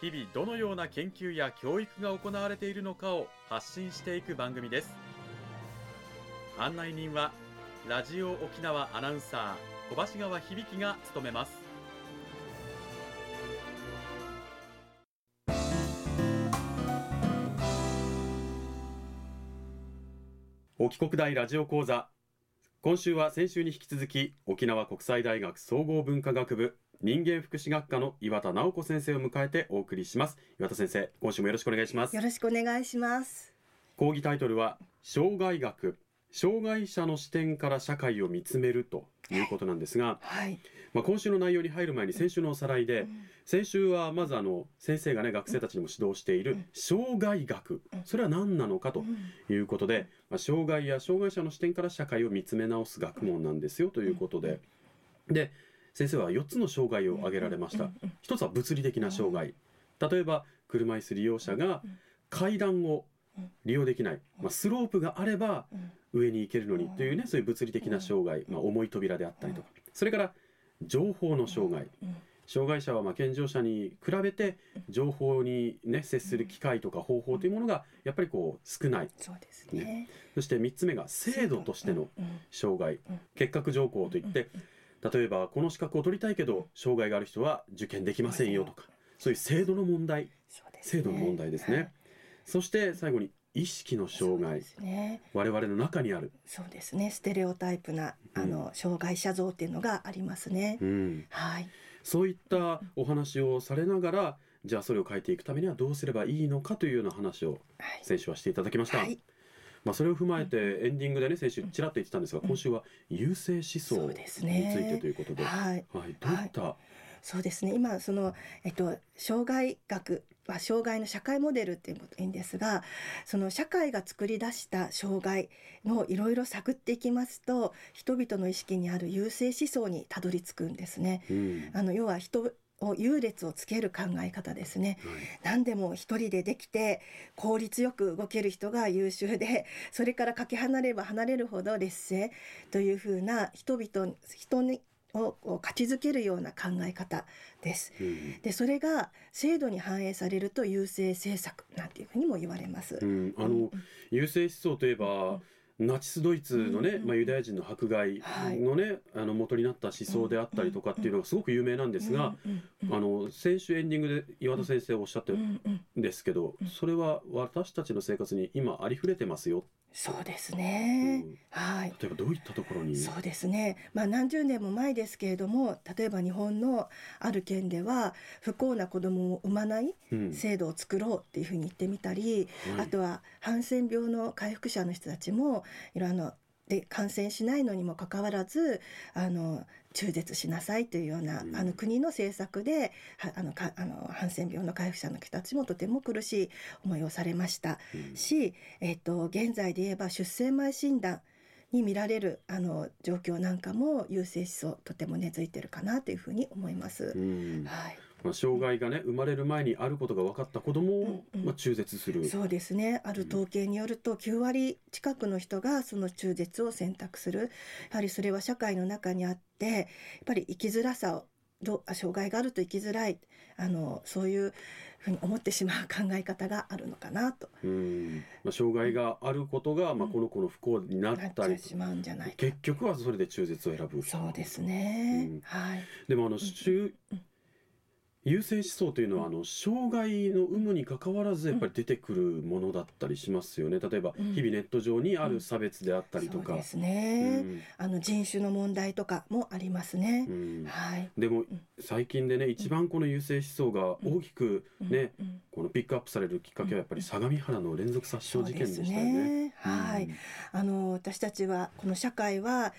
日々どのような研究や教育が行われているのかを発信していく番組です。案内人はラジオ沖縄アナウンサー小橋川響が務めます。沖国大ラジオ講座。今週は先週に引き続き沖縄国際大学総合文化学部人間福祉学科の岩田直子先生を迎えてお送りします。岩田先生今週もよろしくお願いします。よろしくお願いします。講義タイトルは障害学。障害者の視点から社会を見つめるということなんですが、はい、まあ、今週の内容に入る前に先週のおさらいで、うん、先週はまずあの先生がね学生たちにも指導している障害学、それは何なのかということで、まあ、障害や障害者の視点から社会を見つめ直す学問なんですよということで、で先生は4つの障害を挙げられました。一つは物理的な障害。例えば車椅子利用者が階段を利用できない、まあ、スロープがあれば上に行けるのにというねそういう物理的な障害、まあ、重い扉であったりとか。それから情報の障害。障害者はまあ健常者に比べて情報に、ね、接する機会とか方法というものがやっぱりこう少ない。そうですね、ね、そして3つ目が制度としての障害。結核条項といって例えばこの資格を取りたいけど障害がある人は受験できませんよとかそういう制度の問題。制度の問題ですね。そして最後に意識の障害、ね、我々の中にある。そうですね。ステレオタイプなあの、うん、障害者像っていうのがありますね、うん、はい。そういったお話をされながらじゃあそれを変えていくためにはどうすればいいのかというような話を先週はしていただきました、はい、まあ、それを踏まえてエンディングでね先週ちらっと言ってたんですが今週は優勢思想についてということで、はい、はい、どういった、はい。そうですね。今その、えっと、障害学は障害の社会モデルっていうこといいんですがその社会が作り出した障害のいろいろ探っていきますと人々の意識にある優勢思想にたどり着くんですね。うん、あの要は人を優劣をつける考え方ですね、はい、何でも一人でできて効率よく動ける人が優秀でそれからかけ離れば離れるほど劣勢というふうな人々人にを価値づけるような考え方です。うん、でそれが制度に反映されると優勢政策なんていうふうにも言われます。うん、あの、うん、優勢思想といえば、ナチスドイツのね、まあ、ユダヤ人の迫害のね、はい、あの元になった思想であったりとかっていうのがすごく有名なんですが、あの先週エンディングで岩田先生おっしゃってるんですけど、それは私たちの生活に今ありふれてますよそうですね、うん、はい。例えばどういったところに？そうですね。まあ何十年も前ですけれども、例えば日本のある県では不幸な子供を産まない制度を作ろうっていうふうに言ってみたり、うん、あとはハンセン病の回復者の人たちもいろんなで感染しないのにもかかわらずあの中絶しなさいというような、うん、あの国の政策であのかあのハンセン病の回復者の人たちもとても苦しい思いをされました、うん、し、えっと、現在で言えば出生前診断に見られるあの状況なんかも優勢思想とても根付いてるかなというふうに思います。はいまあ、障害がね生まれる前にあることが分かった子どもを、まあ、中絶する。そうですね。ある統計によると9割近くの人がその中絶を選択する。やはりそれは社会の中にあってやっぱり生きづらさを障害があると生きづらいあのそういうふうに思ってしまう考え方があるのかなと。うん。まあ、障害があることが、まあ、この子の不幸になったり、しまうんじゃない結局はそれで中絶を選ぶ。そうですね、はい、でもあの、うん優勢思想というのはあの障害の有無にかかわらずやっぱり出てくるものだったりしますよね。例えば日々ネット上にある差別であったりとか、そうですね、うん、あの人種の問題とかもありますね、うん、はい、でも最近でね一番この優勢思想が大きくね、このピックアップされるきっかけはやっぱり相模原の連続殺傷事件でしたよね。ね。はい、あの私たちはこの社会は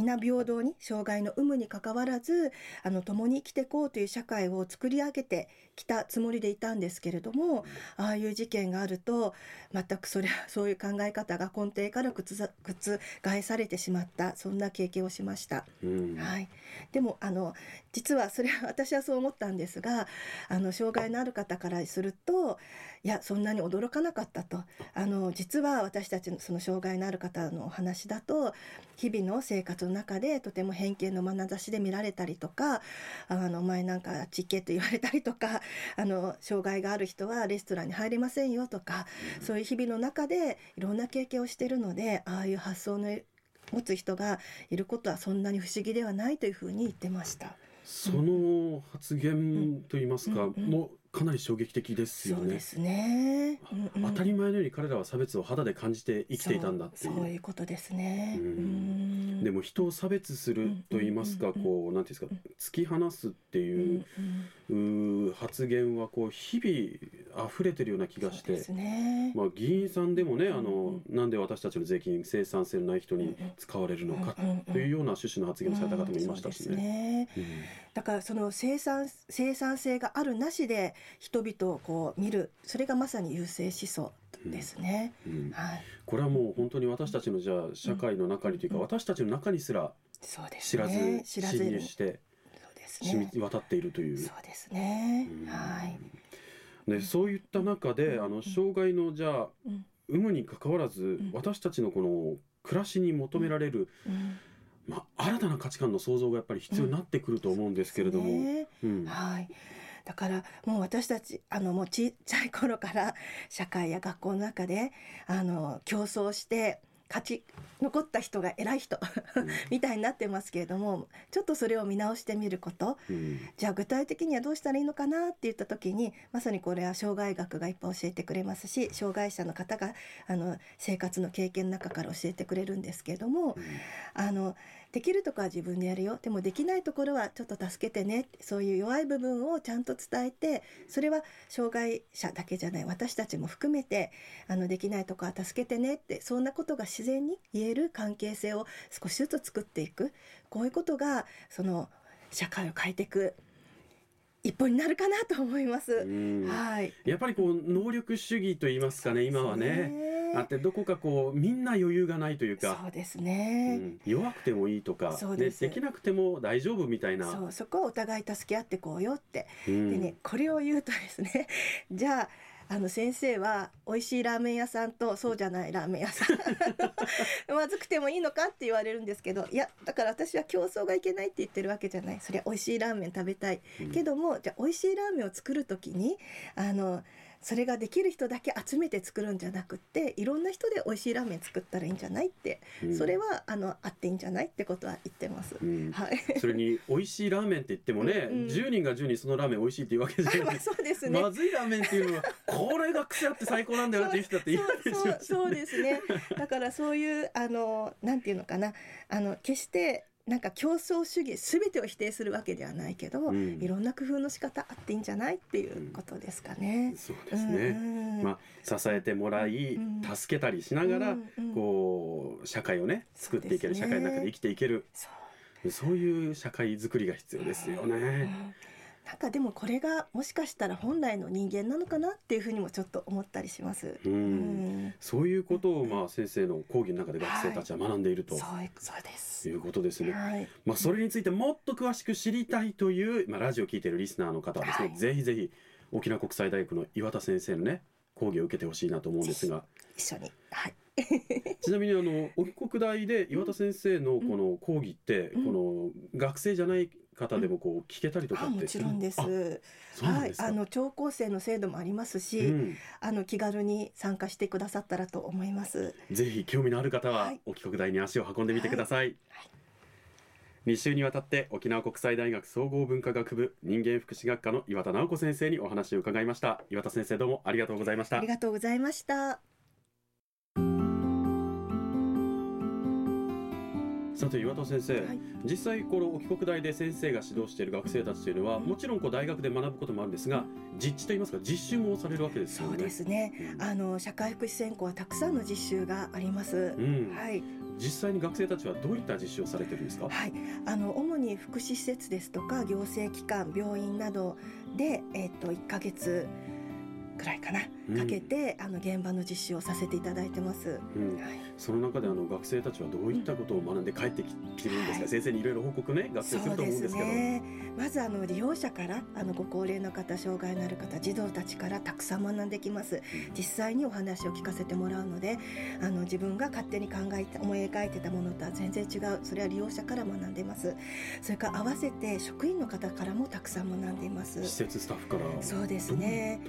皆平等に障害の有無にかかわらずあの共に生きていこうという社会を作り上げてきたつもりでいたんですけれどもああいう事件があると全くそれは そういう考え方が根底から覆されてしまったそんな経験をしました。うん、はい、でもあの実はそれは私はそう思ったんですがあの障害のある方からするといやそんなに驚かなかったと。あの実は私たちのその障害のある方のお話だと日々の生活の中でとても偏見の眼差しで見られたりとかあの前なんかちっけと言われたりとか あの障害がある人はレストランに入れませんよとか、そういう日々の中でいろんな経験をしているのでああいう発想の持つ人がいることはそんなに不思議ではないというふうに言ってました。その発言といいますか、もかなり衝撃的ですよね。そうですね、うんうん、当たり前のように彼らは差別を肌で感じて生きていたんだっていう。そういうことですね。うん、でも人を差別すると言いますか、こうなんていうんですか、突き放すっていう、う発言はこう日々溢れてるような気がして、ね、まあ議員さんでもね、あのなんで私たちの税金生産性のない人に使われるのかというような趣旨の発言をされた方もいましたしね。だからその生産生産性があるなしで人々をこう見るそれがまさに優勢思想ですね、うん。うん、はい、これはもう本当に私たちのじゃあ社会の中にというか、うん、私たちの中にすら知らず、ね、侵入して染み渡っているという。そうですね、はい、でそういった中で、あの障害のじゃあ、有無にかかわらず、私たちのこの暮らしに求められる、まあ、新たな価値観の創造がやっぱり必要になってくると思うんですけれども。ね。うん、はいだからもう私たちあのもうちっちゃい頃から社会や学校の中であの競争して勝ち残った人が偉い人みたいになってますけれどもちょっとそれを見直してみること、うん、じゃあ具体的にはどうしたらいいのかなって言った時にまさにこれは障害学がいっぱい教えてくれますし障害者の方があの生活の経験の中から教えてくれるんですけれども、うん、あのできるとこは自分でやるよでもできないところはちょっと助けてねそういう弱い部分をちゃんと伝えてそれは障害者だけじゃない私たちも含めてあのできないとこは助けてねってそんなことが自然に言える関係性を少しずつ作っていくこういうことがその社会を変えていく一歩になるかなと思います。はい。やっぱりこう能力主義と言いますかね、今はね。あってどこかこうみんな余裕がないというか。そうですね。うん、弱くてもいいとか、でできなくても大丈夫みたいな。そうそこはお互い助け合ってこうよって。うん、でねこれを言うとですね、じゃあ。あの先生は美味しいラーメン屋さんとそうじゃないラーメン屋さん まずくてもいいのかって言われるんですけどいやだから私は競争がいけないって言ってるわけじゃないそれは美味しいラーメン食べたい、うん、けどもじゃあ美味しいラーメンを作る時にあのそれができる人だけ集めて作るんじゃなくっていろんな人で美味しいラーメン作ったらいいんじゃないって、うん、それはあのあっていいんじゃないってことは言ってます。うん、はい。それに美味しいラーメンって言ってもね、うんうん、10人が10人そのラーメン美味しいっていうわけじゃない。ま あそうですね。まずいラーメンっていうのはこれが癖あって最高なんだよっていう人だっているでしょう、ね、そうですね。だからそういうあのなんていうのかなあの決してなんか競争主義全てを否定するわけではないけど、うん、いろんな工夫の仕方あっていいんじゃないっていうことですかね。うん、そうですね、うん、まあ、支えてもらい、助けたりしながら、こう社会をね作っていける、ね、社会の中で生きていける。そう。いう社会づくりが必要ですよね。なんかでもこれがもしかしたら本来の人間なのかなっていうふうにもちょっと思ったりします。うん、そういうことをまあ先生の講義の中で学生たちは学んでいると、はい、そうです。いうことですね。はい、まあそれについてもっと詳しく知りたいというまあラジオを聞いているリスナーの方はですね、はい、ぜひぜひ沖縄国際大学の岩田先生のね講義を受けてほしいなと思うんですが、一緒に。はい。ちなみにあの沖国大で岩田先生のこの講義って、この学生じゃない方でもこう聞けたりとかって、もちろんです。はい、あの聴講生の制度もありますし、うん、あの気軽に参加してくださったらと思います。ぜひ興味のある方は、沖国大に足を運んでみてください。はい。2週にわたって沖縄国際大学総合文化学部人間福祉学科の岩田直子先生にお話を伺いました。岩田先生どうもありがとうございました。ありがとうございましたさて岩田先生、はい、実際この沖国大で先生が指導している学生たちというのは、もちろんこう大学で学ぶこともあるんですが実地といいますか実習もされるわけですよね。そうですね、うん、あの社会福祉専攻はたくさんの実習があります。うん、はい。実際に学生たちはどういった実習をされてるんですか？はい、あの主に福祉施設ですとか行政機関病院などで、えっと1ヶ月くらいかな。うん。かけて、あの現場の実習をさせていただいてます。うん。はい。その中であの学生たちはどういったことを学んで帰ってきてるんですか、はい。先生にいろいろ報告ね学生すると思うんですけど。ねまずあの利用者からあのご高齢の方障害のある方児童たちからたくさん学んできます。実際にお話を聞かせてもらうのであの自分が勝手に考えて思い描いてたものとは全然違う。それは利用者から学んでいます。それから合わせて職員の方からもたくさん学んでいます。施設スタッフから。そうですね。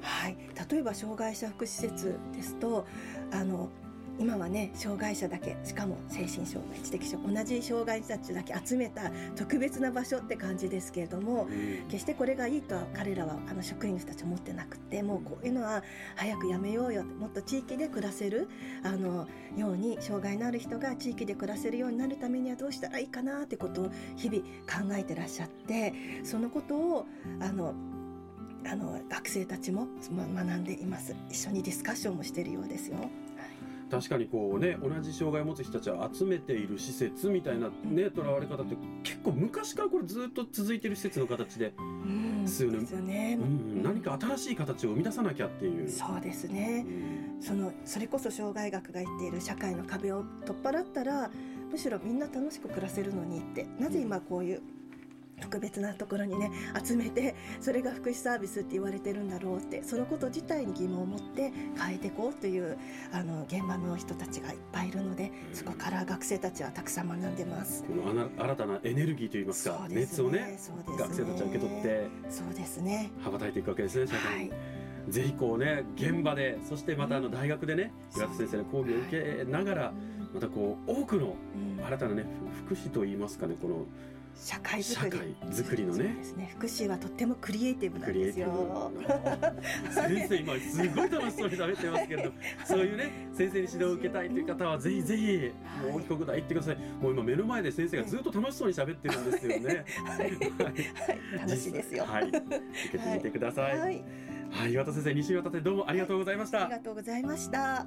はい、例えば障害者福祉施設ですとあの今はね障害者だけしかも精神障害知的障害同じ障害者たちだけ集めた特別な場所って感じですけれどもうん決してこれがいいとは彼らはあの職員の人たちは思ってなくてもうこういうのは早くやめようよもっと地域で暮らせるあのように障害のある人が地域で暮らせるようになるためにはどうしたらいいかなってことを日々考えてらっしゃってそのことをあのあの学生たちもま学んでいます一緒にディスカッションもしているようですよ。確かにこうね同じ障害を持つ人たちを集めている施設みたいなねとらわれ方って結構昔からこれずっと続いてる施設の形で、ですよね。うん、何か新しい形を生み出さなきゃっていう。そうですね。うん。そのそれこそ障害学が言っている社会の壁を取っ払ったらむしろみんな楽しく暮らせるのにって。なぜ今こういう特別なところにね集めてそれが福祉サービスって言われてるんだろうってそのこと自体に疑問を持って変えていこうというあの現場の人たちがいっぱいいるのでそこから学生たちはたくさん学んでます。この新たなエネルギーといいますかそうです熱をね学生たちは受け取ってそうですね。羽ばたいていくわけですねはい。ぜひこうね現場でそしてまたあの大学でね岩田先生の講義を受けながらまたこう多くのうん。新たなね福祉といいますかねこの社会づ社くり。会づくりのね。ですね。福祉はとってもクリエイティブなんですクリエイティよ。ブ先生今すごい楽しそうに喋ってますけれどそういうね 先生に指導を受けたいという方はぜひぜひもう帰国大行ってください。もう今目の前で先生がずっと楽しそうに喋ってるんですよね。はい。楽しいですよ。はい。受けてみてください。はい、はい。岩田先生2週にわたってどうもありがとうございました。ありがとうございました。